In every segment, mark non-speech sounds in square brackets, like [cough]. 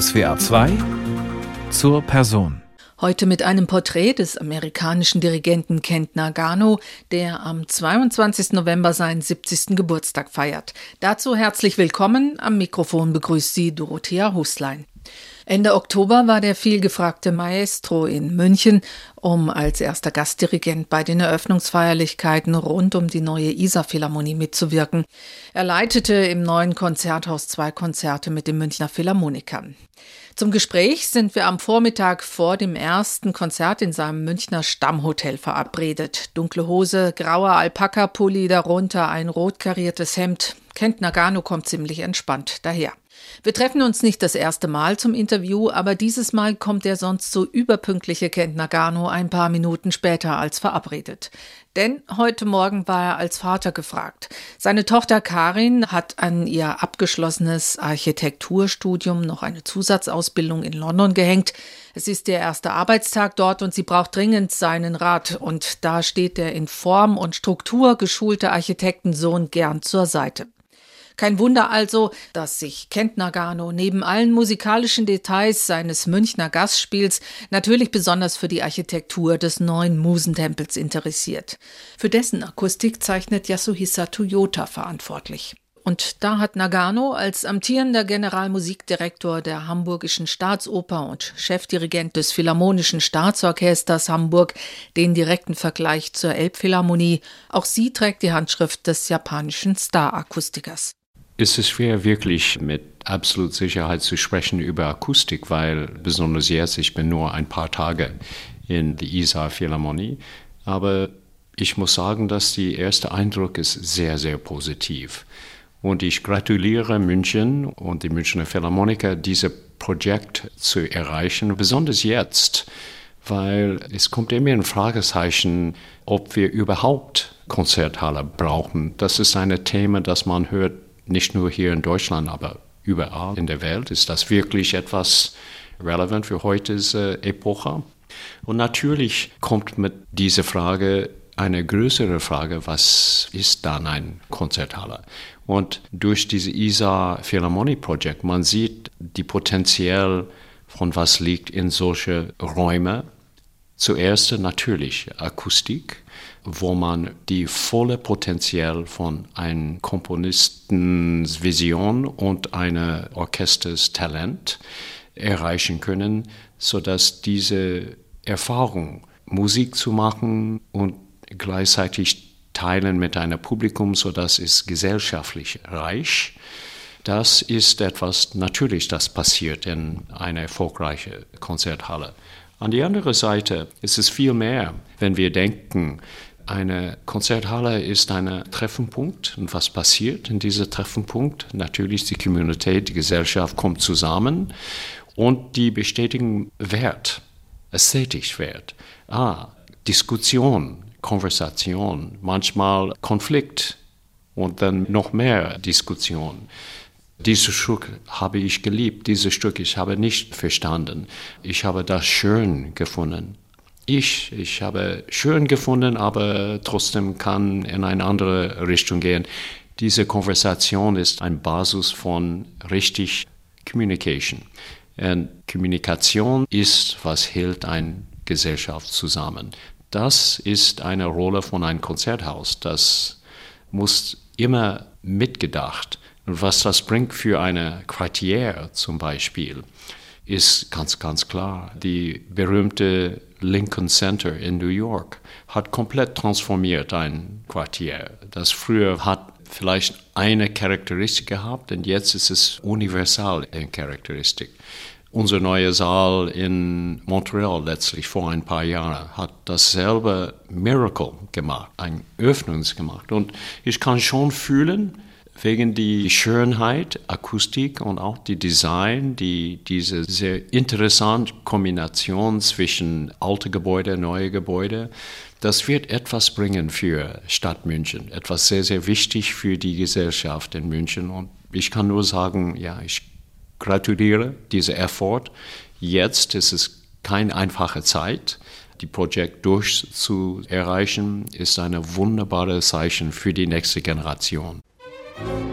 SWA 2 zur Person. Heute mit einem Porträt des amerikanischen Dirigenten Kent Nagano, der am 22. November seinen 70. Geburtstag feiert. Dazu herzlich willkommen. Am Mikrofon begrüßt Sie Dorothea Huslein. Ende Oktober war der vielgefragte Maestro in München, um als erster Gastdirigent bei den Eröffnungsfeierlichkeiten rund um die neue Isar-Philharmonie mitzuwirken. Er leitete im neuen Konzerthaus zwei Konzerte mit den Münchner Philharmonikern. Zum Gespräch sind wir am Vormittag vor dem ersten Konzert in seinem Münchner Stammhotel verabredet. Dunkle Hose, grauer Alpaka-Pulli, darunter ein rot kariertes Hemd. Kent Nagano kommt ziemlich entspannt daher. Wir treffen uns nicht das erste Mal zum Interview, aber dieses Mal kommt der sonst so überpünktliche Kent Nagano ein paar Minuten später als verabredet. Denn heute Morgen war er als Vater gefragt. Seine Tochter Karin hat an ihr abgeschlossenes Architekturstudium noch eine Zusatzausbildung in London gehängt. Es ist der erste Arbeitstag dort und sie braucht dringend seinen Rat. Und da steht der in Form und Struktur geschulte Architektensohn gern zur Seite. Kein Wunder also, dass sich Kent Nagano neben allen musikalischen Details seines Münchner Gastspiels natürlich besonders für die Architektur des neuen Musentempels interessiert. Für dessen Akustik zeichnet Yasuhisa Toyota verantwortlich. Und da hat Nagano als amtierender Generalmusikdirektor der Hamburgischen Staatsoper und Chefdirigent des Philharmonischen Staatsorchesters Hamburg den direkten Vergleich zur Elbphilharmonie. Auch sie trägt die Handschrift des japanischen Star-Akustikers. Es ist schwer, wirklich mit absolut Sicherheit zu sprechen über Akustik, weil besonders jetzt, ich bin nur ein paar Tage in der Isar Philharmonie, aber ich muss sagen, dass der erste Eindruck ist sehr, sehr positiv. Und ich gratuliere München und die Münchner Philharmoniker, dieses Projekt zu erreichen, besonders jetzt, weil es kommt immer ein Fragezeichen, ob wir überhaupt Konzerthalle brauchen. Das ist ein Thema, das man hört nicht nur hier in Deutschland, aber überall in der Welt ist das wirklich etwas relevant für heutige Epoche. Und natürlich kommt mit dieser Frage eine größere Frage, was ist dann ein Konzerthalle? Und durch diese ISA Philharmonie Projekt, man sieht die Potenzial von was liegt in solche Räume. Zuerst natürlich Akustik, wo man die volle Potenzial von einem Komponistens Vision und einer Orchesters Talent erreichen können, sodass diese Erfahrung, Musik zu machen und gleichzeitig teilen mit einem Publikum, sodass es gesellschaftlich reich. Das ist etwas natürlich, das passiert in einer erfolgreichen Konzerthalle. An die andere Seite ist es viel mehr, wenn wir denken, eine Konzerthalle ist ein Treffenpunkt. Und was passiert in diesem Treffenpunkt? Natürlich die Community, die Gesellschaft kommt zusammen und die bestätigen Wert, ästhetisch Wert. Ah, Diskussion, Konversation, manchmal Konflikt und dann noch mehr Diskussion. Dieses Stück habe ich geliebt, dieses Stück ich habe nicht verstanden. Ich habe das schön gefunden ich. Ich habe schön gefunden, aber trotzdem kann in eine andere Richtung gehen. Diese Konversation ist ein Basis von richtig Communication. Und Kommunikation ist, was hält eine Gesellschaft zusammen. Das ist eine Rolle von einem Konzerthaus. Das muss immer mitgedacht. Und was das bringt für eine Quartier zum Beispiel, ist ganz, ganz klar. Die berühmte Lincoln Center in New York hat komplett transformiert ein Quartier. Das früher hat vielleicht eine Charakteristik gehabt und jetzt ist es universal in Charakteristik. Unser neuer Saal in Montreal letztlich vor ein paar Jahren hat dasselbe Miracle gemacht, ein Öffnungs gemacht. Und ich kann schon fühlen, wegen die Schönheit, Akustik und auch die Design, die diese sehr interessante Kombination zwischen alte Gebäude, neue Gebäude, das wird etwas bringen für Stadt München, etwas sehr sehr wichtig für die Gesellschaft in München und ich kann nur sagen, ja, ich gratuliere diese Effort. Jetzt ist es keine einfache Zeit. Die Projekt durchzuerreichen ist ein wunderbares Zeichen für die nächste Generation. Bye.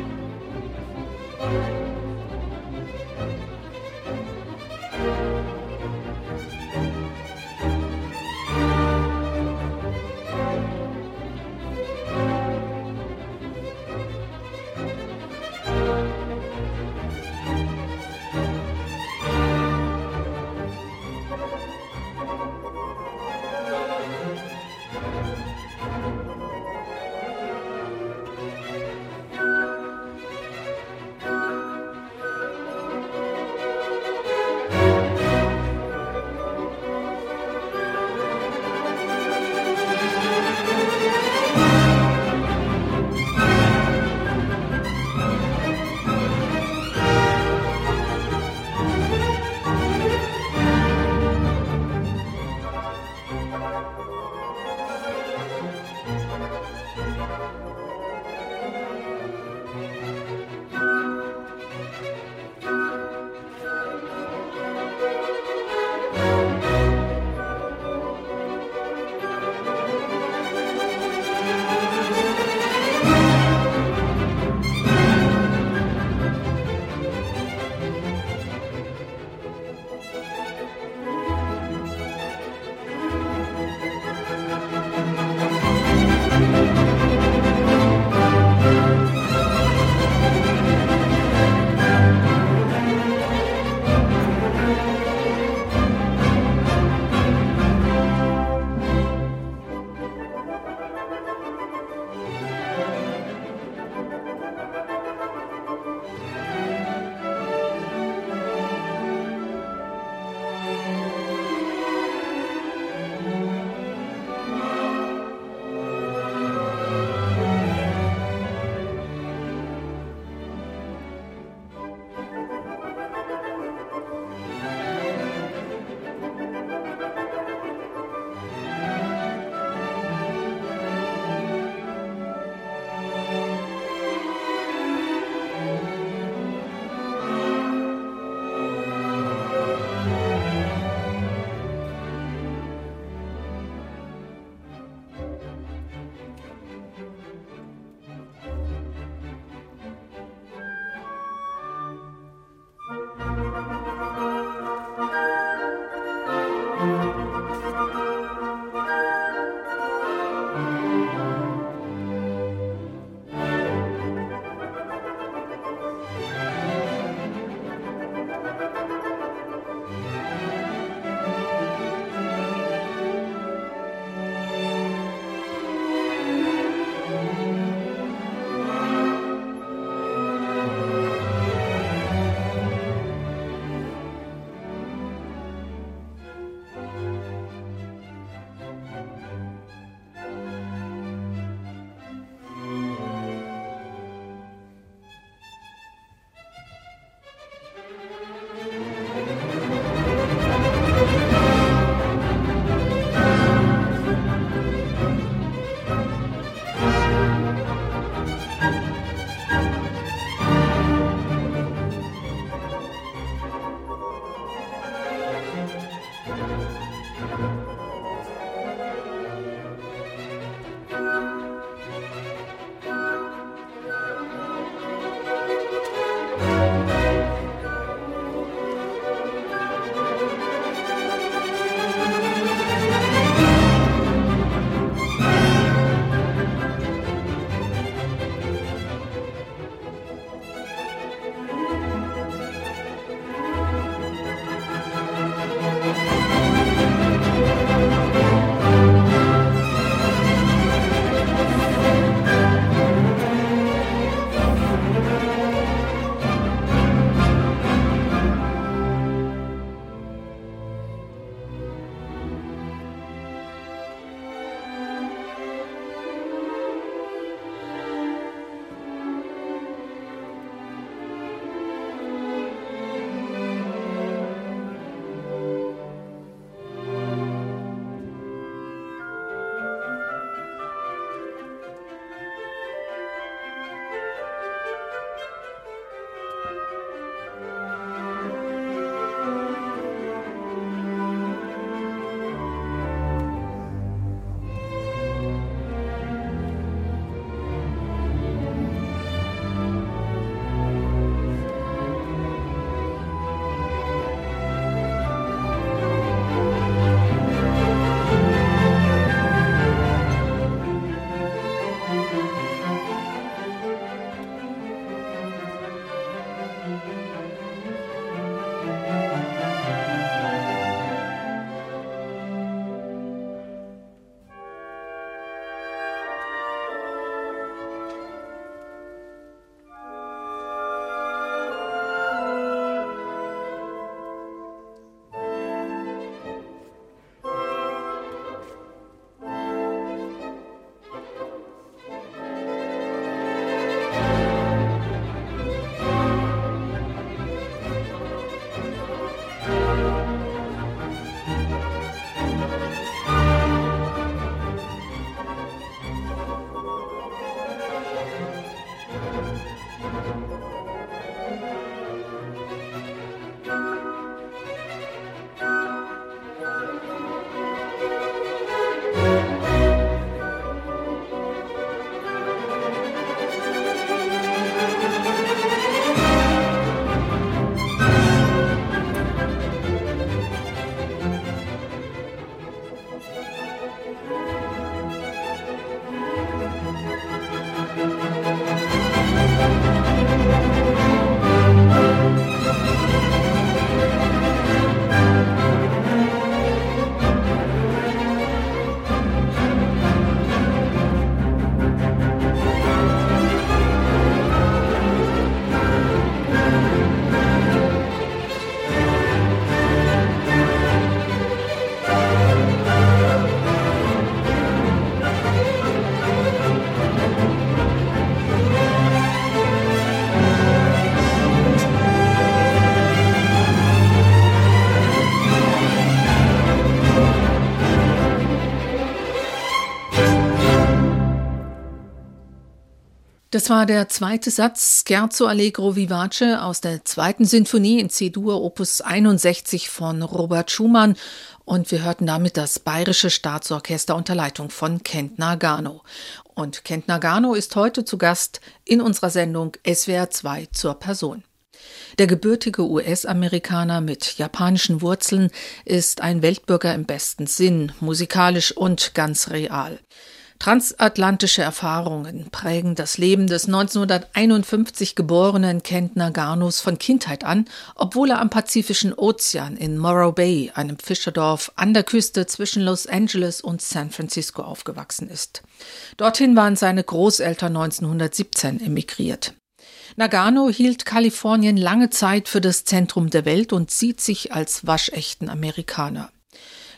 Das war der zweite Satz Scherzo Allegro Vivace aus der zweiten Sinfonie in C-Dur Opus 61 von Robert Schumann und wir hörten damit das Bayerische Staatsorchester unter Leitung von Kent Nagano. Und Kent Nagano ist heute zu Gast in unserer Sendung SWR 2 zur Person. Der gebürtige US-Amerikaner mit japanischen Wurzeln ist ein Weltbürger im besten Sinn, musikalisch und ganz real. Transatlantische Erfahrungen prägen das Leben des 1951 geborenen Kent Naganos von Kindheit an, obwohl er am Pazifischen Ozean in Morro Bay, einem Fischerdorf an der Küste zwischen Los Angeles und San Francisco aufgewachsen ist. Dorthin waren seine Großeltern 1917 emigriert. Nagano hielt Kalifornien lange Zeit für das Zentrum der Welt und sieht sich als waschechten Amerikaner.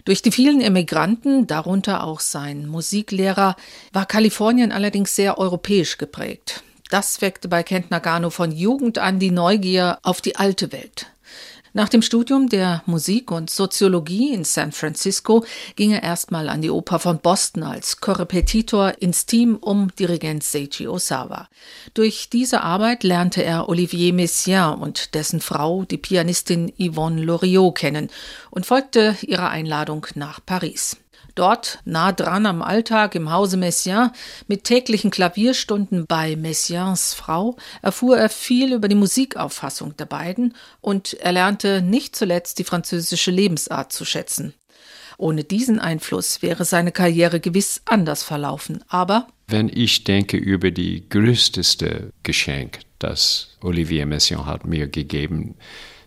Durch die vielen Emigranten, darunter auch sein Musiklehrer, war Kalifornien allerdings sehr europäisch geprägt. Das weckte bei Kent Nagano von Jugend an die Neugier auf die alte Welt. Nach dem Studium der Musik und Soziologie in San Francisco ging er erstmal an die Oper von Boston als Korrepetitor ins Team um Dirigent Seiji Osawa. Durch diese Arbeit lernte er Olivier Messiaen und dessen Frau, die Pianistin Yvonne Loriot, kennen und folgte ihrer Einladung nach Paris. Dort, nah dran am Alltag im Hause Messiaen, mit täglichen Klavierstunden bei Messiaens Frau, erfuhr er viel über die Musikauffassung der beiden und er lernte nicht zuletzt die französische Lebensart zu schätzen. Ohne diesen Einfluss wäre seine Karriere gewiss anders verlaufen, aber wenn ich denke über die größteste Geschenk, das Olivier Messiaen hat mir gegeben,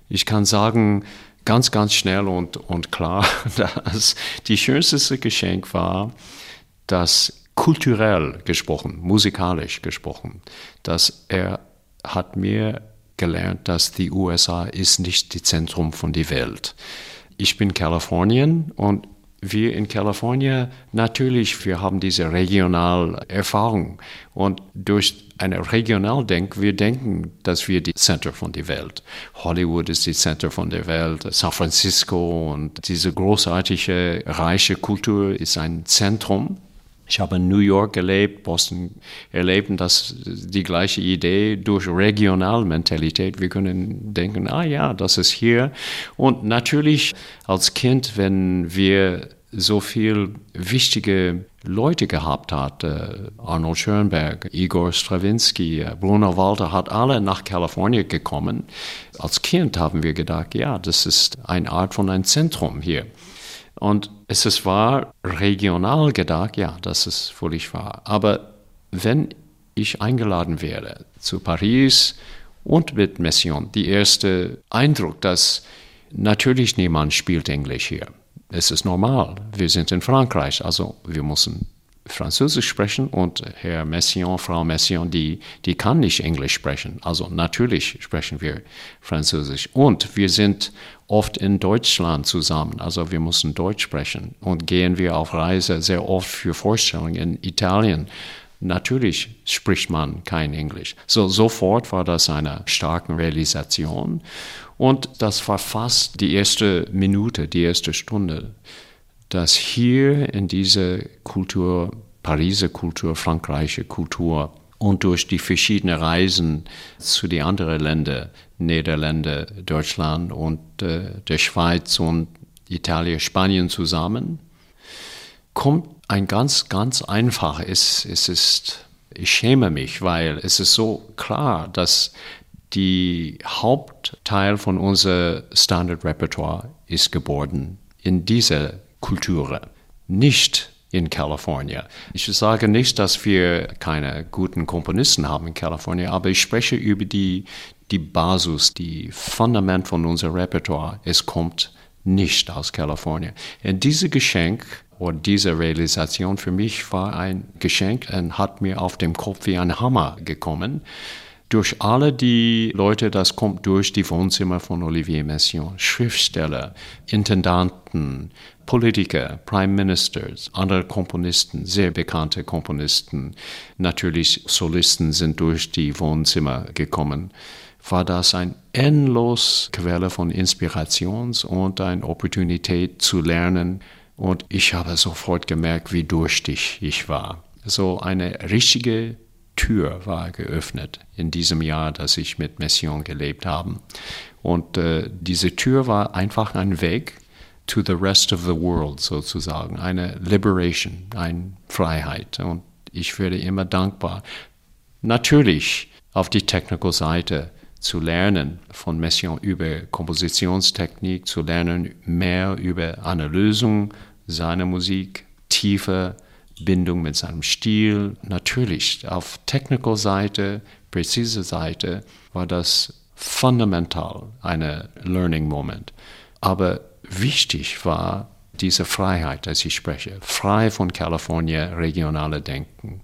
ich kann sagen, ganz, ganz schnell und, und klar, [laughs] dass die schönste Geschenk war, dass kulturell gesprochen, musikalisch gesprochen, dass er hat mir gelernt, dass die USA ist nicht das Zentrum von der Welt. Ich bin Kalifornien und wir in Kalifornien natürlich, wir haben diese regionale Erfahrung und durch eine Regionaldenk, wir denken, dass wir die Center von der Welt. Hollywood ist die Center von der Welt, San Francisco und diese großartige, reiche Kultur ist ein Zentrum. Ich habe in New York gelebt, Boston erlebt und das die gleiche Idee durch Regionalmentalität. Wir können denken, ah ja, das ist hier. Und natürlich als Kind, wenn wir so viel wichtige Leute gehabt hat. Äh, Arnold Schoenberg, Igor Stravinsky, äh, Bruno Walter hat alle nach Kalifornien gekommen. Als Kind haben wir gedacht, ja, das ist eine Art von ein Zentrum hier. Und es ist war regional gedacht, ja, das ist völlig wahr. Aber wenn ich eingeladen wäre zu Paris und mit Mission, die erste Eindruck, dass natürlich niemand spielt Englisch hier es ist normal. Wir sind in Frankreich, also wir müssen Französisch sprechen und Herr Messiaen, Frau Messiaen, die, die kann nicht Englisch sprechen. Also natürlich sprechen wir Französisch. Und wir sind oft in Deutschland zusammen, also wir müssen Deutsch sprechen. Und gehen wir auf Reise sehr oft für Vorstellungen in Italien. Natürlich spricht man kein Englisch. So, sofort war das eine starke Realisation. Und das war fast die erste Minute, die erste Stunde, dass hier in dieser Kultur, Pariser Kultur, Frankreicher Kultur und durch die verschiedenen Reisen zu den anderen Ländern, Niederlande, Deutschland und äh, der Schweiz und Italien, Spanien zusammen, kommt ein ganz, ganz einfach. Es, es ist, ich schäme mich, weil es ist so klar, dass die Hauptteil von unserem Standardrepertoire ist geboren in dieser Kultur, nicht in Kalifornien. Ich sage nicht, dass wir keine guten Komponisten haben in Kalifornien, aber ich spreche über die, die Basis, die Fundament von unserem Repertoire. Es kommt nicht aus Kalifornien. Und dieses Geschenk oder diese Realisation für mich war ein Geschenk und hat mir auf dem Kopf wie ein Hammer gekommen durch alle die Leute, das kommt durch die Wohnzimmer von Olivier Messiaen, Schriftsteller, Intendanten, Politiker, Prime Ministers, andere Komponisten, sehr bekannte Komponisten, natürlich Solisten sind durch die Wohnzimmer gekommen, war das eine endlos Quelle von Inspirations und eine Opportunität zu lernen. Und ich habe sofort gemerkt, wie durstig ich war. So eine richtige Tür war geöffnet in diesem Jahr, dass ich mit Mission gelebt habe. Und äh, diese Tür war einfach ein Weg to the rest of the world sozusagen, eine Liberation, eine Freiheit. Und ich werde immer dankbar. Natürlich auf die Technical-Seite zu lernen von Mission über Kompositionstechnik, zu lernen mehr über Lösung seiner Musik, tiefe Bindung mit seinem Stil. Natürlich auf Technical-Seite, präzise Seite war das fundamental eine Learning Moment. Aber wichtig war diese Freiheit, dass ich spreche, frei von Kalifornien regionale Denken.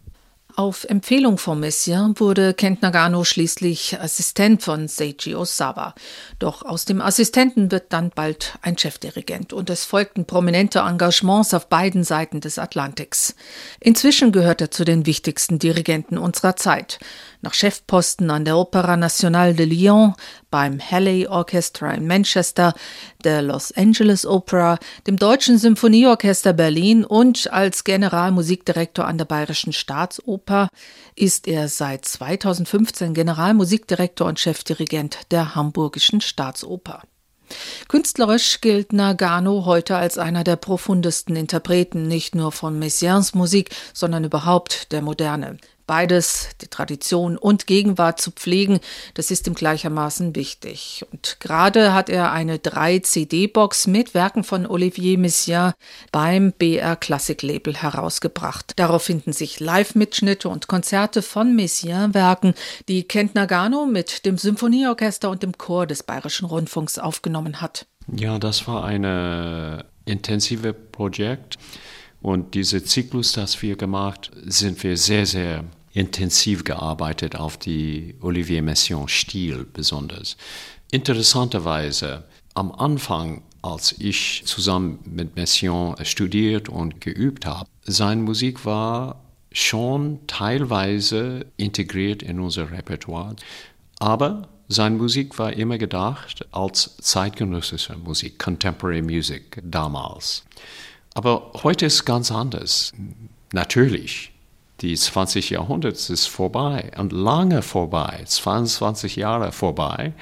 Auf Empfehlung von Messiaen wurde Kent Nagano schließlich Assistent von Seiji Osawa. Doch aus dem Assistenten wird dann bald ein Chefdirigent und es folgten prominente Engagements auf beiden Seiten des Atlantiks. Inzwischen gehört er zu den wichtigsten Dirigenten unserer Zeit nach Chefposten an der Opera Nationale de Lyon, beim Halley Orchestra in Manchester, der Los Angeles Opera, dem Deutschen Symphonieorchester Berlin und als Generalmusikdirektor an der Bayerischen Staatsoper ist er seit 2015 Generalmusikdirektor und Chefdirigent der Hamburgischen Staatsoper. Künstlerisch gilt Nagano heute als einer der profundesten Interpreten nicht nur von Messiaens Musik, sondern überhaupt der Moderne. Beides, die Tradition und Gegenwart zu pflegen, das ist ihm gleichermaßen wichtig. Und gerade hat er eine 3-CD-Box mit Werken von Olivier Messiaen beim BR Classic Label herausgebracht. Darauf finden sich Live-Mitschnitte und Konzerte von Messiaen-Werken, die Kent Nagano mit dem Symphonieorchester und dem Chor des Bayerischen Rundfunks aufgenommen hat. Ja, das war ein intensives Projekt. Und dieser Zyklus, das wir gemacht, sind wir sehr, sehr intensiv gearbeitet auf die Olivier Messiaen-Stil besonders. Interessanterweise, am Anfang, als ich zusammen mit Messiaen studiert und geübt habe, seine Musik war schon teilweise integriert in unser Repertoire, aber seine Musik war immer gedacht als zeitgenössische Musik, Contemporary Music damals. Aber heute ist ganz anders. Natürlich, die 20 Jahrhunderts ist vorbei und lange vorbei, 22 Jahre vorbei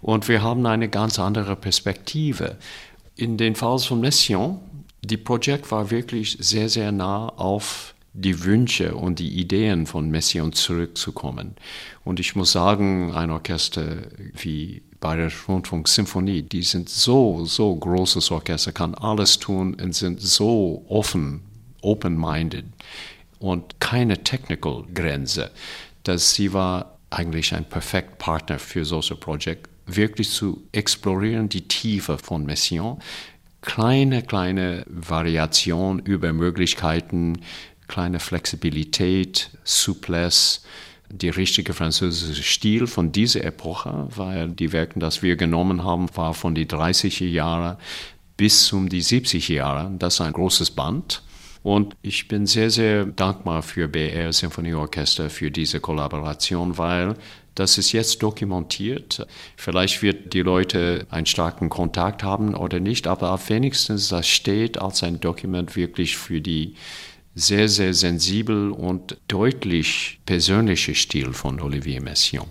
und wir haben eine ganz andere Perspektive. In den Fall von Messiaen, die Projekt war wirklich sehr, sehr nah auf die Wünsche und die Ideen von Messiaen zurückzukommen. Und ich muss sagen, ein Orchester wie Bayerische Rundfunk Symphonie, die sind so, so großes Orchester, kann alles tun und sind so offen, open-minded und keine Technical Grenze, dass sie war eigentlich ein perfekt Partner für solche Projekte, wirklich zu explorieren die Tiefe von Messiaen, kleine, kleine Variation über Möglichkeiten, kleine Flexibilität, Souplesse, die richtige französische Stil von dieser Epoche, weil die Werke, das wir genommen haben, war von den 30er Jahren bis zum die 70er Jahre. Das ist ein großes Band. Und ich bin sehr, sehr dankbar für BR Symphonieorchester für diese Kollaboration, weil das ist jetzt dokumentiert. Vielleicht wird die Leute einen starken Kontakt haben oder nicht, aber auf wenigstens das steht als ein Dokument wirklich für die sehr, sehr sensibel und deutlich persönliche Stil von Olivier Messiaen.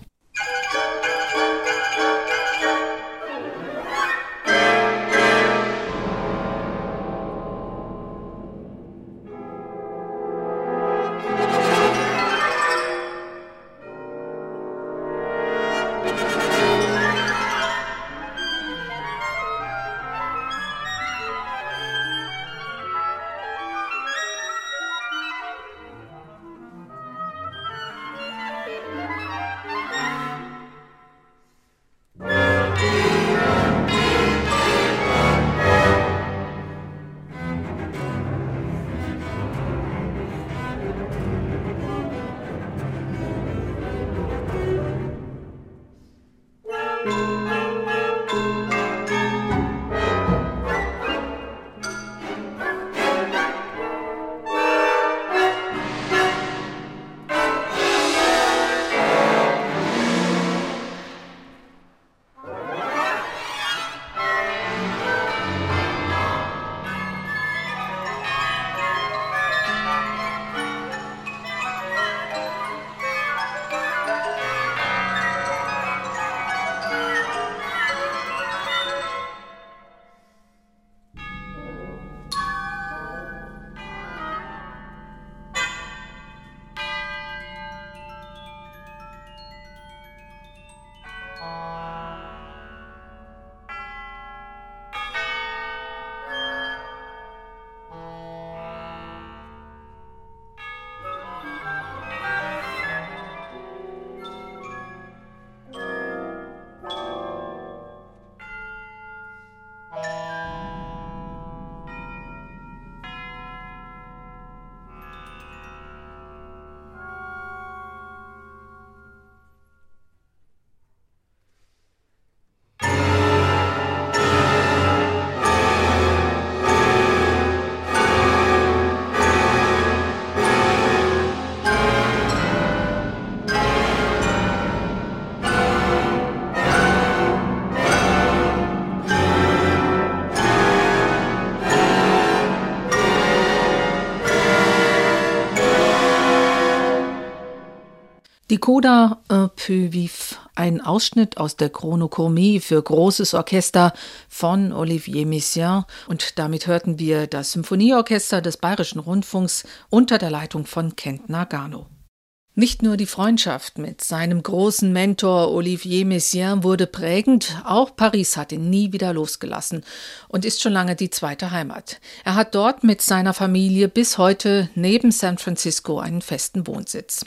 Coda un peu vif, ein Ausschnitt aus der Chronochronie für großes Orchester von Olivier Messiaen und damit hörten wir das Symphonieorchester des Bayerischen Rundfunks unter der Leitung von Kent Nagano. Nicht nur die Freundschaft mit seinem großen Mentor Olivier Messiaen wurde prägend, auch Paris hat ihn nie wieder losgelassen und ist schon lange die zweite Heimat. Er hat dort mit seiner Familie bis heute neben San Francisco einen festen Wohnsitz.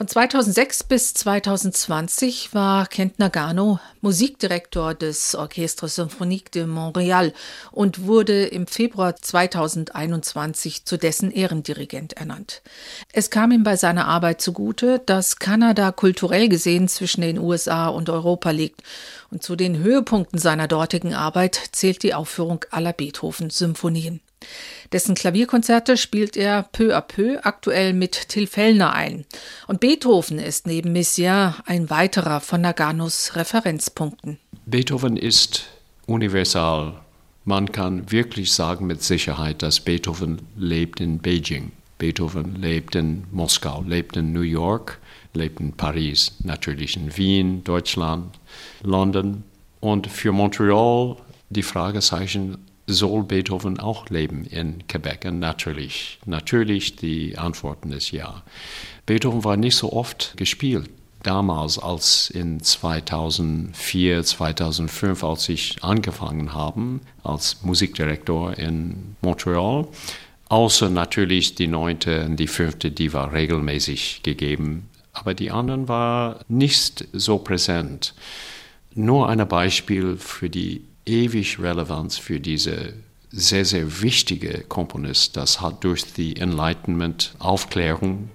Von 2006 bis 2020 war Kent Nagano Musikdirektor des Orchestre Symphonique de Montréal und wurde im Februar 2021 zu dessen Ehrendirigent ernannt. Es kam ihm bei seiner Arbeit zugute, dass Kanada kulturell gesehen zwischen den USA und Europa liegt und zu den Höhepunkten seiner dortigen Arbeit zählt die Aufführung aller Beethoven-Symphonien. Dessen Klavierkonzerte spielt er peu à peu aktuell mit Till Fellner ein. Und Beethoven ist neben Messiaen ein weiterer von Naganos Referenzpunkten. Beethoven ist universal. Man kann wirklich sagen mit Sicherheit, dass Beethoven lebt in Beijing. Beethoven lebt in Moskau, lebt in New York, lebt in Paris, natürlich in Wien, Deutschland, London. Und für Montreal die Fragezeichen soll Beethoven auch leben in Quebec? Und natürlich, natürlich die Antwort ist ja. Beethoven war nicht so oft gespielt. Damals, als in 2004, 2005, als ich angefangen habe als Musikdirektor in Montreal, außer natürlich die neunte und die fünfte, die war regelmäßig gegeben, aber die anderen war nicht so präsent. Nur ein Beispiel für die ewig Relevanz für diese sehr, sehr wichtige Komponist. Das hat durch die Enlightenment, Aufklärung,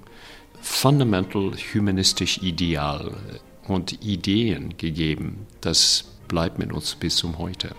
fundamental humanistisch Ideal und Ideen gegeben. Das bleibt mit uns bis zum heute.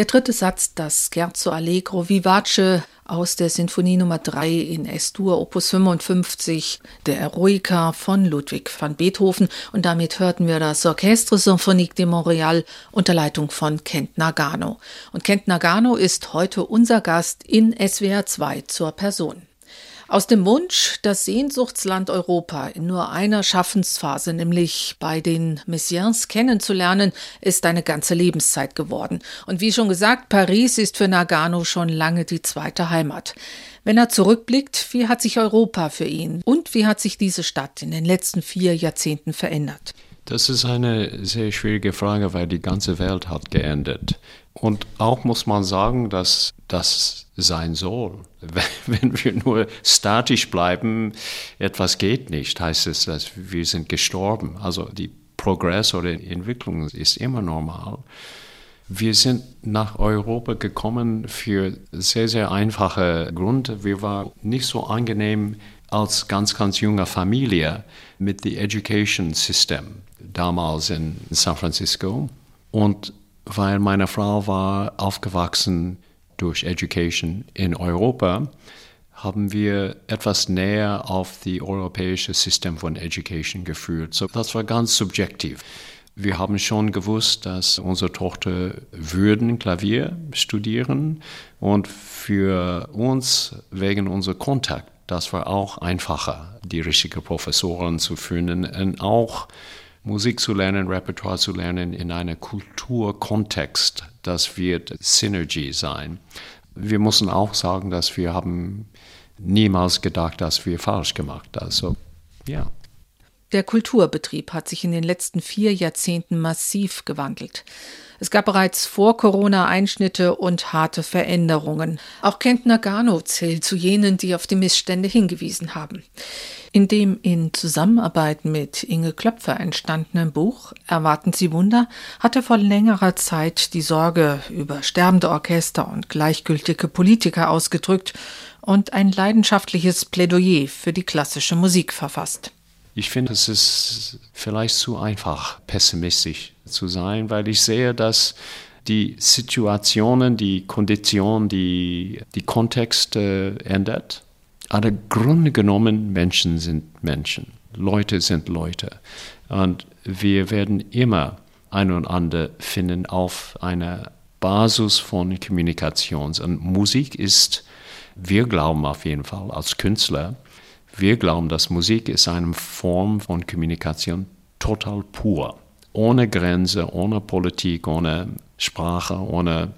Der dritte Satz, das Scherzo Allegro Vivace aus der Sinfonie Nummer 3 in S-Dur, Opus 55, der Eroica von Ludwig van Beethoven. Und damit hörten wir das Orchestre Symphonique de Montréal unter Leitung von Kent Nagano. Und Kent Nagano ist heute unser Gast in SWR 2 zur Person. Aus dem Wunsch, das Sehnsuchtsland Europa in nur einer Schaffensphase, nämlich bei den Messiens kennenzulernen, ist eine ganze Lebenszeit geworden. Und wie schon gesagt, Paris ist für Nagano schon lange die zweite Heimat. Wenn er zurückblickt, wie hat sich Europa für ihn und wie hat sich diese Stadt in den letzten vier Jahrzehnten verändert? Das ist eine sehr schwierige Frage, weil die ganze Welt hat geändert. Und auch muss man sagen, dass das sein soll. [laughs] Wenn wir nur statisch bleiben, etwas geht nicht, heißt es, dass wir sind gestorben. Also die Progress oder Entwicklung ist immer normal. Wir sind nach Europa gekommen für sehr, sehr einfache Gründe. Wir waren nicht so angenehm als ganz, ganz junge Familie mit dem Education System damals in San Francisco. Und weil meine Frau war aufgewachsen durch Education in Europa, haben wir etwas näher auf die europäische System von Education geführt. So, das war ganz subjektiv. Wir haben schon gewusst, dass unsere Tochter würden Klavier studieren und für uns wegen unser Kontakt, das war auch einfacher, die richtigen Professoren zu finden und auch Musik zu lernen, Repertoire zu lernen in einem Kulturkontext, das wird Synergy sein. Wir müssen auch sagen, dass wir haben niemals gedacht, dass wir falsch gemacht haben. Also, ja. Der Kulturbetrieb hat sich in den letzten vier Jahrzehnten massiv gewandelt. Es gab bereits vor Corona Einschnitte und harte Veränderungen. Auch Kent Nagano zählt zu jenen, die auf die Missstände hingewiesen haben. In dem in Zusammenarbeit mit Inge Klöpfer entstandenen Buch Erwarten Sie Wunder hat er vor längerer Zeit die Sorge über sterbende Orchester und gleichgültige Politiker ausgedrückt und ein leidenschaftliches Plädoyer für die klassische Musik verfasst. Ich finde, es ist vielleicht zu einfach, pessimistisch zu sein, weil ich sehe, dass die Situationen, die Konditionen, die, die Kontexte ändert. Aber Grunde genommen, Menschen sind Menschen. Leute sind Leute. Und wir werden immer einander finden auf einer Basis von Kommunikation. Und Musik ist, wir glauben auf jeden Fall als Künstler, wir glauben, dass Musik ist eine Form von Kommunikation total pur. Ohne Grenze, ohne Politik, ohne Sprache, ohne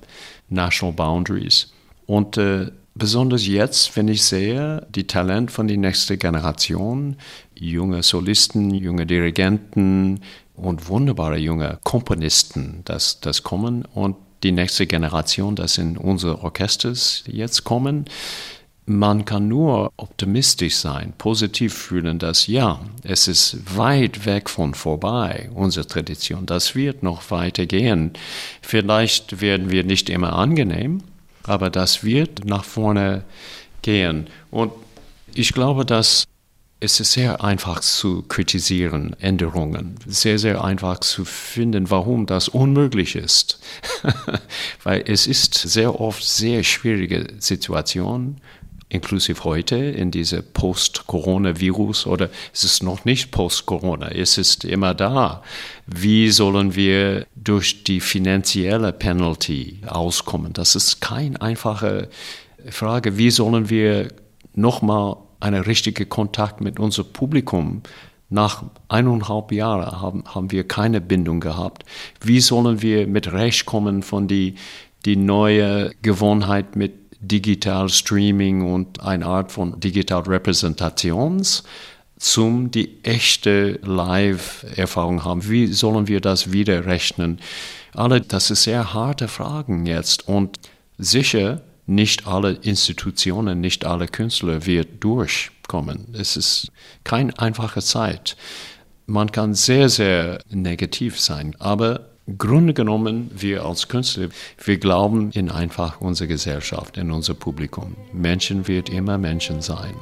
National Boundaries. Und äh, besonders jetzt, wenn ich sehe, die Talent von der nächsten Generation, junge Solisten, junge Dirigenten und wunderbare junge Komponisten, das, das kommen und die nächste Generation, das in unsere Orchesters jetzt kommen, man kann nur optimistisch sein, positiv fühlen, dass ja, es ist weit weg von vorbei, unsere Tradition. Das wird noch weitergehen. Vielleicht werden wir nicht immer angenehm, aber das wird nach vorne gehen. Und ich glaube, dass es ist sehr einfach zu kritisieren, Änderungen. Sehr, sehr einfach zu finden, warum das unmöglich ist. [laughs] Weil es ist sehr oft sehr schwierige Situation inklusive heute in diese Post-Corona-Virus oder es ist noch nicht Post-Corona, es ist immer da. Wie sollen wir durch die finanzielle Penalty auskommen? Das ist keine einfache Frage. Wie sollen wir nochmal einen richtigen Kontakt mit unserem Publikum nach eineinhalb Jahren haben, haben wir keine Bindung gehabt. Wie sollen wir mit Recht kommen von die, die neue Gewohnheit mit Digital Streaming und eine Art von Digital Repräsentations zum die echte Live-Erfahrung haben. Wie sollen wir das wieder rechnen? Alle, das sind sehr harte Fragen jetzt und sicher nicht alle Institutionen, nicht alle Künstler wird durchkommen. Es ist keine einfache Zeit. Man kann sehr, sehr negativ sein, aber Grunde genommen, wir als Künstler, wir glauben in einfach unsere Gesellschaft, in unser Publikum. Menschen wird immer Menschen sein.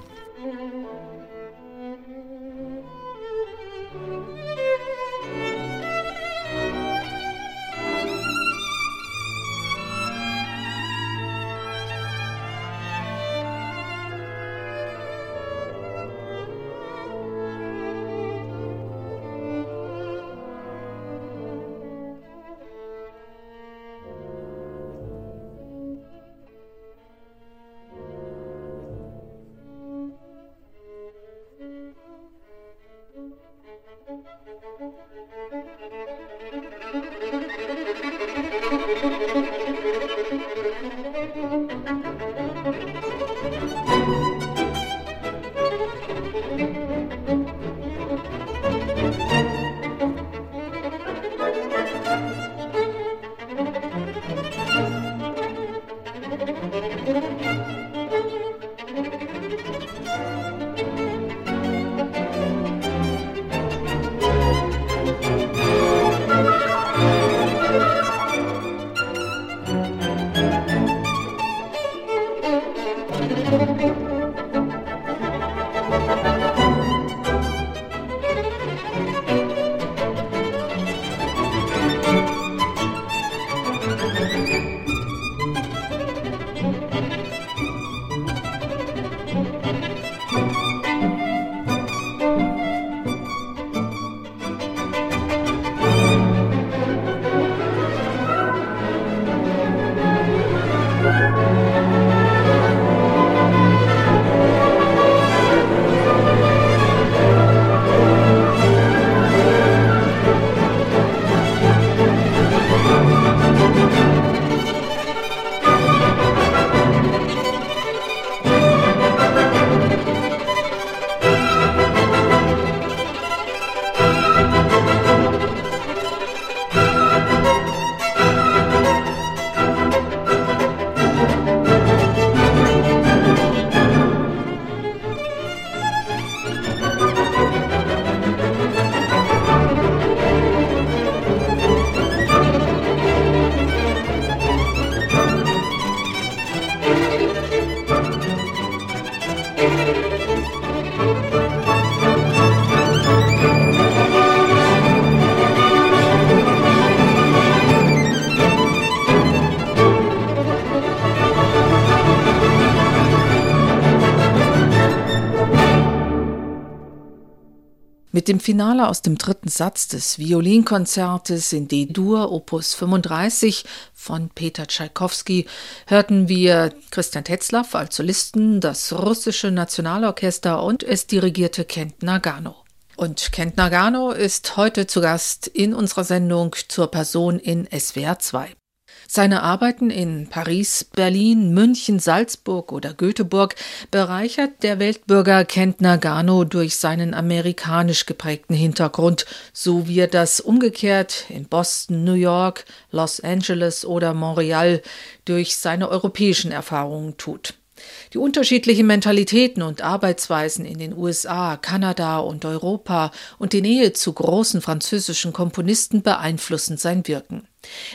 Mit dem Finale aus dem dritten Satz des Violinkonzertes in D-Dur Opus 35 von Peter Tschaikowski hörten wir Christian Tetzlaff als Solisten, das russische Nationalorchester und es dirigierte Kent Nagano. Und Kent Nagano ist heute zu Gast in unserer Sendung zur Person in SWR 2. Seine Arbeiten in Paris, Berlin, München, Salzburg oder Göteborg bereichert der Weltbürger Kent Nagano durch seinen amerikanisch geprägten Hintergrund, so wie er das umgekehrt in Boston, New York, Los Angeles oder Montreal durch seine europäischen Erfahrungen tut. Die unterschiedlichen Mentalitäten und Arbeitsweisen in den USA, Kanada und Europa und die Nähe zu großen französischen Komponisten beeinflussen sein Wirken.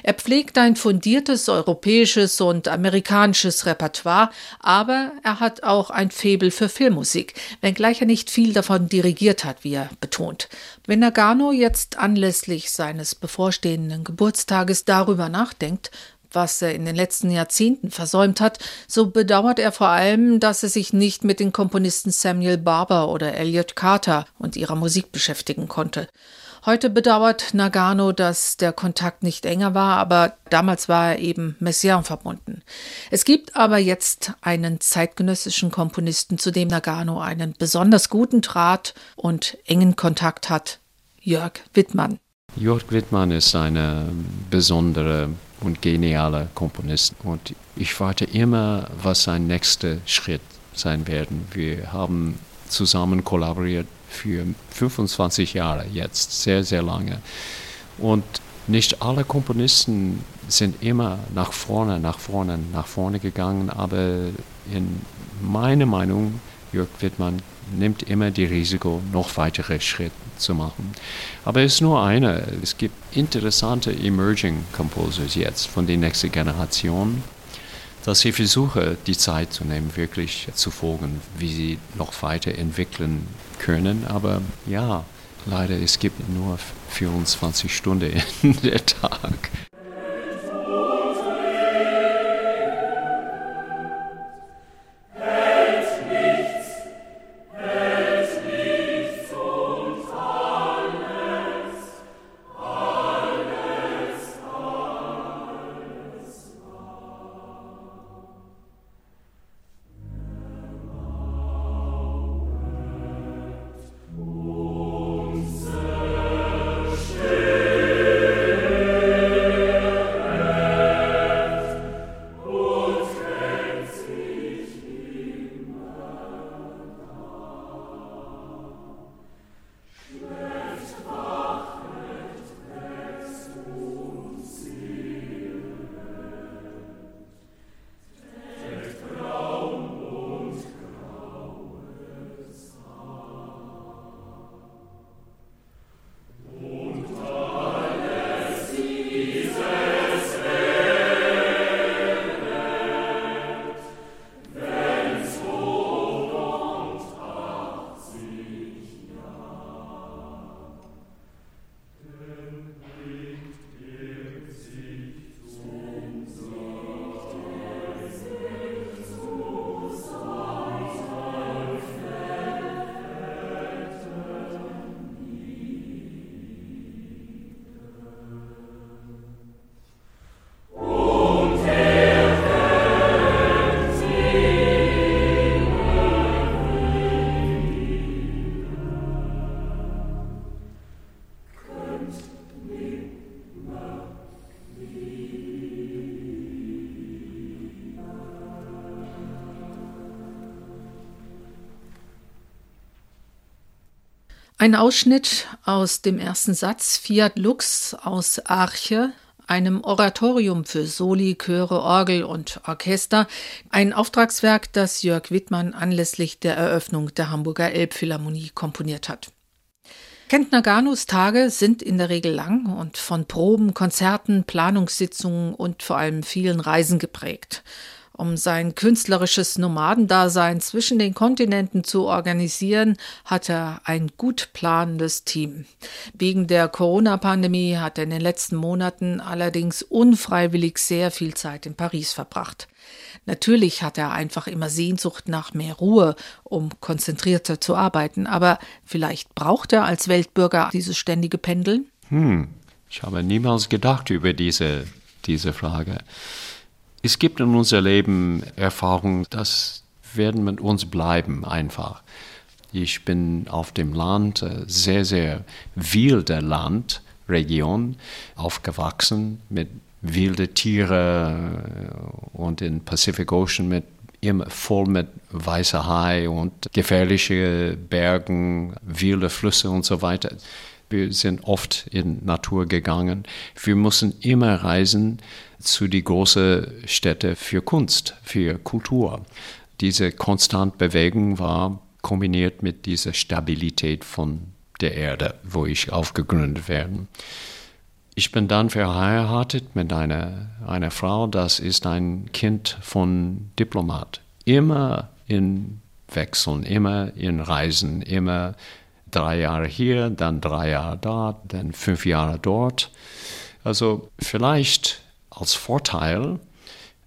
Er pflegt ein fundiertes europäisches und amerikanisches Repertoire, aber er hat auch ein Faible für Filmmusik, wenngleich er nicht viel davon dirigiert hat, wie er betont. Wenn Nagano jetzt anlässlich seines bevorstehenden Geburtstages darüber nachdenkt, was er in den letzten Jahrzehnten versäumt hat, so bedauert er vor allem, dass er sich nicht mit den Komponisten Samuel Barber oder Elliot Carter und ihrer Musik beschäftigen konnte. Heute bedauert Nagano, dass der Kontakt nicht enger war, aber damals war er eben Messiaen verbunden. Es gibt aber jetzt einen zeitgenössischen Komponisten, zu dem Nagano einen besonders guten Draht und engen Kontakt hat, Jörg Wittmann. Jörg Wittmann ist eine besondere und geniale Komponist und ich warte immer, was sein nächster Schritt sein werden. Wir haben zusammen kollaboriert für 25 Jahre jetzt, sehr, sehr lange. Und nicht alle Komponisten sind immer nach vorne, nach vorne, nach vorne gegangen, aber in meiner Meinung, Jörg Wittmann nimmt immer die Risiko, noch weitere Schritte zu machen. Aber es ist nur einer. Es gibt interessante Emerging Composers jetzt von der nächsten Generation dass ich versuche, die Zeit zu nehmen, wirklich zu folgen, wie sie noch weiter entwickeln können. Aber ja, leider, es gibt nur 24 Stunden [laughs] in der Tag. Ein Ausschnitt aus dem ersten Satz Fiat Lux aus Arche, einem Oratorium für Soli, Chöre, Orgel und Orchester, ein Auftragswerk, das Jörg Wittmann anlässlich der Eröffnung der Hamburger Elbphilharmonie komponiert hat. Kent Naganos Tage sind in der Regel lang und von Proben, Konzerten, Planungssitzungen und vor allem vielen Reisen geprägt. Um sein künstlerisches Nomadendasein zwischen den Kontinenten zu organisieren, hat er ein gut planendes Team. Wegen der Corona-Pandemie hat er in den letzten Monaten allerdings unfreiwillig sehr viel Zeit in Paris verbracht. Natürlich hat er einfach immer Sehnsucht nach mehr Ruhe, um konzentrierter zu arbeiten, aber vielleicht braucht er als Weltbürger dieses ständige Pendeln? Hm, ich habe niemals gedacht über diese, diese Frage. Es gibt in unser Leben Erfahrungen, das werden mit uns bleiben einfach. Ich bin auf dem Land, äh, sehr, sehr wilde Land, Region, aufgewachsen mit wilden Tieren äh, und in Pacific Ocean mit immer voll mit weißer Hai und gefährliche Bergen, wilde Flüsse und so weiter. Wir sind oft in Natur gegangen. Wir mussten immer reisen zu die großen Städte für Kunst, für Kultur. Diese konstante Bewegung war kombiniert mit dieser Stabilität von der Erde, wo ich aufgegründet werde. Ich bin dann verheiratet mit einer, einer Frau, das ist ein Kind von Diplomat. Immer in Wechseln, immer in Reisen, immer drei Jahre hier, dann drei Jahre da, dann fünf Jahre dort. Also vielleicht als Vorteil,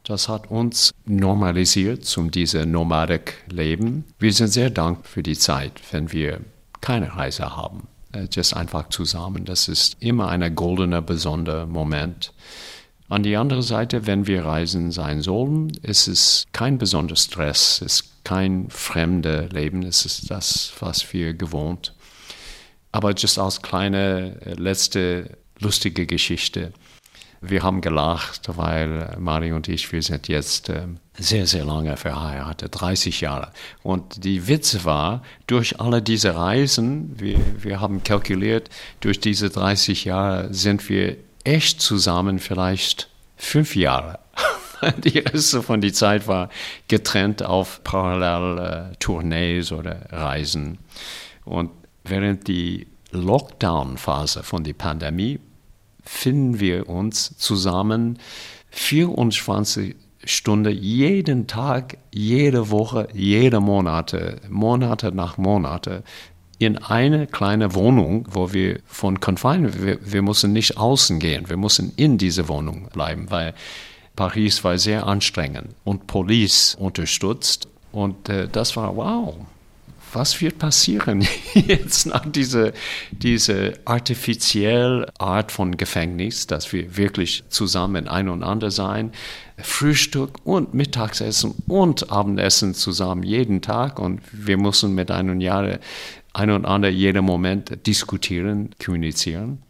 das hat uns normalisiert zum diese Nomadik Leben. Wir sind sehr dankbar für die Zeit, wenn wir keine Reise haben. Äh, just einfach zusammen. Das ist immer ein goldener, besonderer Moment. An die andere Seite, wenn wir reisen sein sollen, ist es kein besonderer Stress, es ist kein fremde Leben, es ist das, was wir gewohnt. Aber just als kleine äh, letzte lustige Geschichte. Wir haben gelacht, weil Mario und ich, wir sind jetzt äh, sehr, sehr lange verheiratet, 30 Jahre. Und die Witze war, durch alle diese Reisen, wir, wir haben kalkuliert, durch diese 30 Jahre sind wir echt zusammen vielleicht fünf Jahre. [laughs] die Reste von der Zeit war getrennt auf parallel äh, Tournees oder Reisen. Und während die Lockdown-Phase von der Pandemie finden wir uns zusammen 24 Stunden jeden Tag, jede Woche, jede Monate, Monate nach Monate in eine kleine Wohnung, wo wir von Confinement, wir, wir mussten nicht außen gehen, wir mussten in diese Wohnung bleiben, weil Paris war sehr anstrengend und Police unterstützt. Und äh, das war wow was wird passieren [laughs] jetzt nach dieser diese artifizielle Art von Gefängnis, dass wir wirklich zusammen einander sein, Frühstück und Mittagessen und Abendessen zusammen jeden Tag und wir müssen mit einem Jahr einander jeden Moment diskutieren, kommunizieren.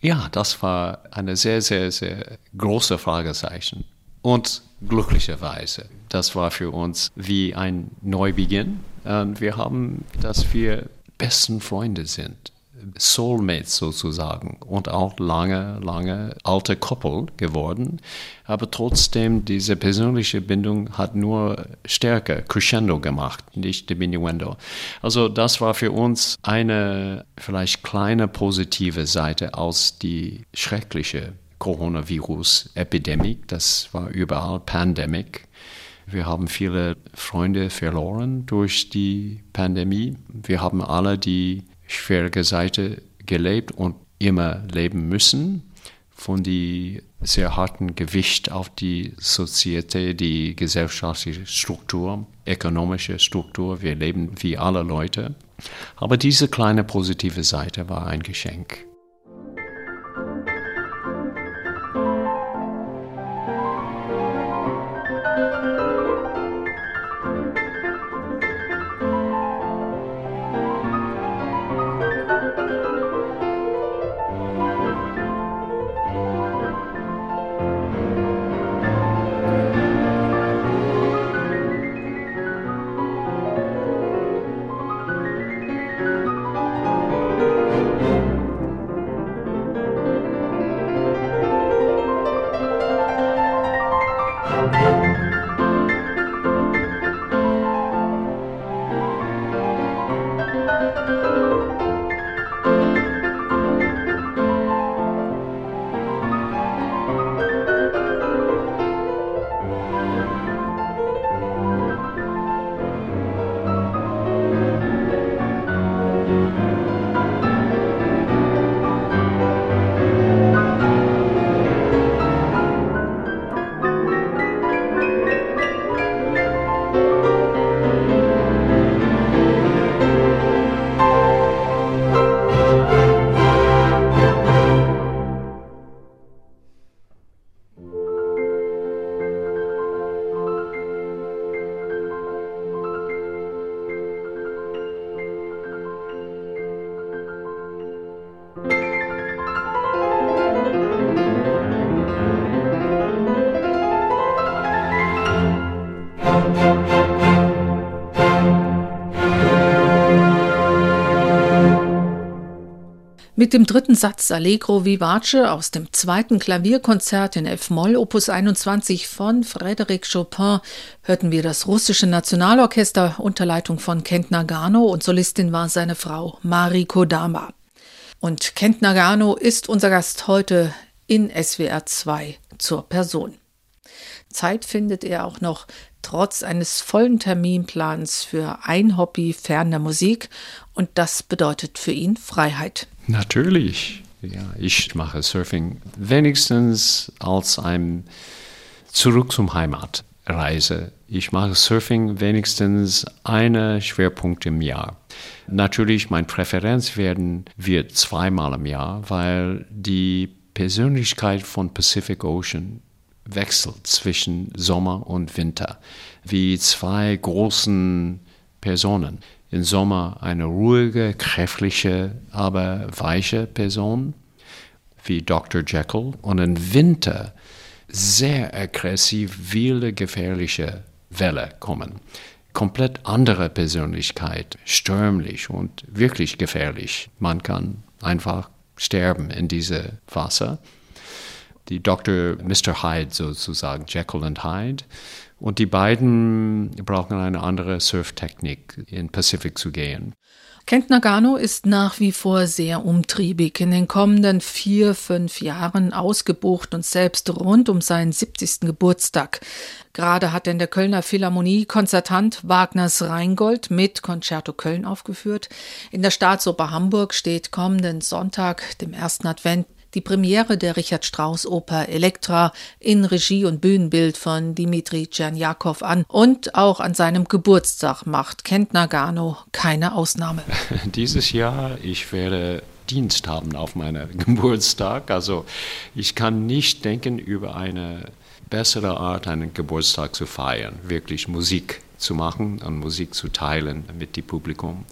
Ja, das war eine sehr, sehr, sehr große Fragezeichen. Und glücklicherweise, das war für uns wie ein Neubeginn wir haben, dass wir besten Freunde sind. Soulmates sozusagen und auch lange, lange alte Couple geworden. Aber trotzdem, diese persönliche Bindung hat nur stärker, crescendo gemacht, nicht diminuendo. Also das war für uns eine vielleicht kleine positive Seite aus die schreckliche Coronavirus-Epidemie. Das war überall Pandemic. Wir haben viele Freunde verloren durch die Pandemie. Wir haben alle die schwierige Seite gelebt und immer leben müssen. Von die sehr harten Gewicht auf die Sozietät, die gesellschaftliche Struktur, ökonomische Struktur. Wir leben wie alle Leute. Aber diese kleine positive Seite war ein Geschenk. Mit dem dritten Satz Allegro Vivace aus dem zweiten Klavierkonzert in F-Moll Opus 21 von Frédéric Chopin hörten wir das russische Nationalorchester unter Leitung von Kent Nagano und Solistin war seine Frau Mari Kodama. Und Kent Nagano ist unser Gast heute in SWR 2 zur Person. Zeit findet er auch noch trotz eines vollen Terminplans für ein Hobby fern der Musik und das bedeutet für ihn Freiheit. Natürlich. Ja, ich mache Surfing wenigstens als ein Zurück zum Heimatreise. Ich mache Surfing wenigstens einen Schwerpunkt im Jahr. Natürlich, meine Präferenz werden wir zweimal im Jahr, weil die Persönlichkeit von Pacific Ocean wechselt zwischen Sommer und Winter, wie zwei großen Personen. Im Sommer eine ruhige, kräftige, aber weiche Person, wie Dr. Jekyll, und im Winter sehr aggressiv, wilde, gefährliche Welle kommen. Komplett andere Persönlichkeit, stürmlich und wirklich gefährlich. Man kann einfach sterben in diese Wasser. Die Dr. Mr. Hyde sozusagen, Jekyll und Hyde. Und die beiden brauchen eine andere Surftechnik, in Pacific zu gehen. Kent Nagano ist nach wie vor sehr umtriebig, in den kommenden vier, fünf Jahren ausgebucht und selbst rund um seinen 70. Geburtstag. Gerade hat er in der Kölner Philharmonie Konzertant Wagners Rheingold mit Concerto Köln aufgeführt. In der Staatsoper Hamburg steht kommenden Sonntag, dem ersten Advent, die Premiere der Richard Strauss Oper Elektra in Regie und Bühnenbild von Dimitri Tscherniakow an und auch an seinem Geburtstag macht Kent Nagano keine Ausnahme. [laughs] Dieses Jahr, ich werde Dienst haben auf meinem [laughs] Geburtstag. Also ich kann nicht denken über eine bessere Art, einen Geburtstag zu feiern, wirklich Musik zu machen und Musik zu teilen mit dem Publikum.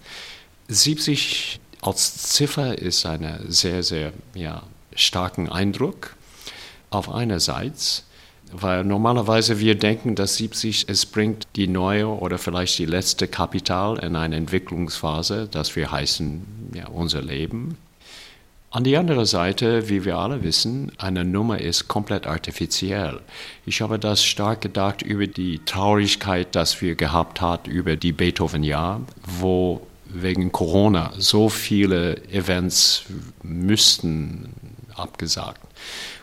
70 als Ziffer ist eine sehr, sehr ja, starken Eindruck. Auf einerseits, weil normalerweise wir denken, dass 70 es bringt die neue oder vielleicht die letzte Kapital in eine Entwicklungsphase, das wir heißen ja, unser Leben. An die andere Seite, wie wir alle wissen, eine Nummer ist komplett artifiziell. Ich habe das stark gedacht über die Traurigkeit, dass wir gehabt haben über die Beethoven-Jahr, wo wegen Corona so viele Events müssten abgesagt.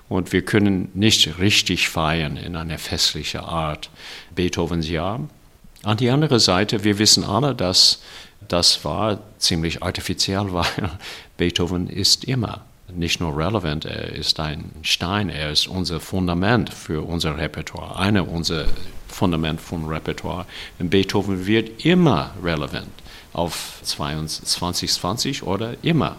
Und wir können nicht richtig feiern in einer festlichen Art Beethovens Jahr. An die andere Seite, wir wissen alle, dass das war ziemlich artifiziell, [laughs] weil Beethoven ist immer nicht nur relevant, er ist ein Stein, er ist unser Fundament für unser Repertoire, eine unser Fundament vom Repertoire. Und Beethoven wird immer relevant auf 2020 oder immer.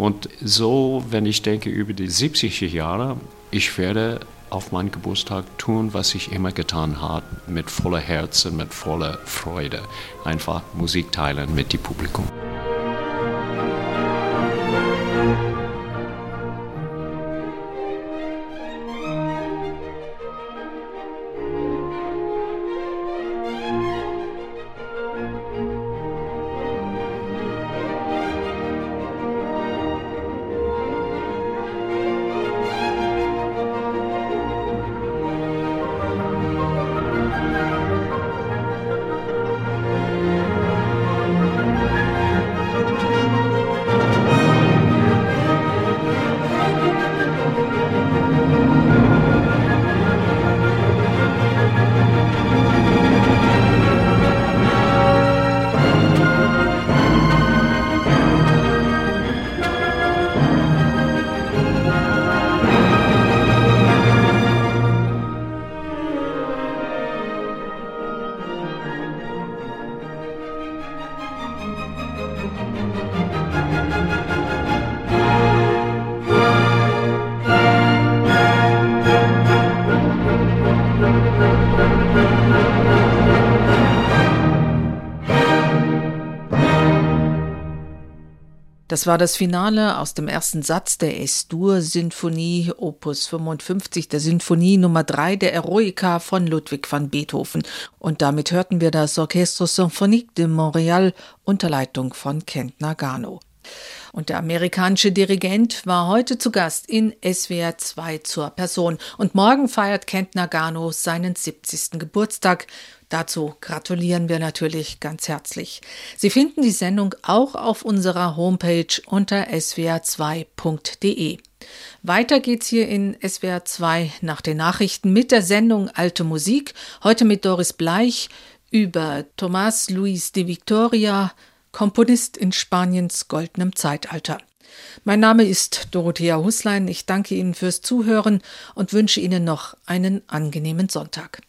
Und so, wenn ich denke über die 70er Jahre, ich werde auf meinen Geburtstag tun, was ich immer getan habe, mit voller Herzen, mit voller Freude. Einfach Musik teilen mit dem Publikum. Das war das Finale aus dem ersten Satz der S-Dur-Sinfonie, Opus 55, der Sinfonie Nummer 3 der Eroica von Ludwig van Beethoven. Und damit hörten wir das Orchestre Symphonique de Montréal unter Leitung von Kent Nagano. Und der amerikanische Dirigent war heute zu Gast in SWR 2 zur Person. Und morgen feiert Kent Nagano seinen 70. Geburtstag. Dazu gratulieren wir natürlich ganz herzlich. Sie finden die Sendung auch auf unserer Homepage unter swr2.de. Weiter geht's hier in SWR 2 nach den Nachrichten mit der Sendung Alte Musik. Heute mit Doris Bleich über Tomás Luis de Victoria, Komponist in Spaniens goldenem Zeitalter. Mein Name ist Dorothea Huslein. Ich danke Ihnen fürs Zuhören und wünsche Ihnen noch einen angenehmen Sonntag.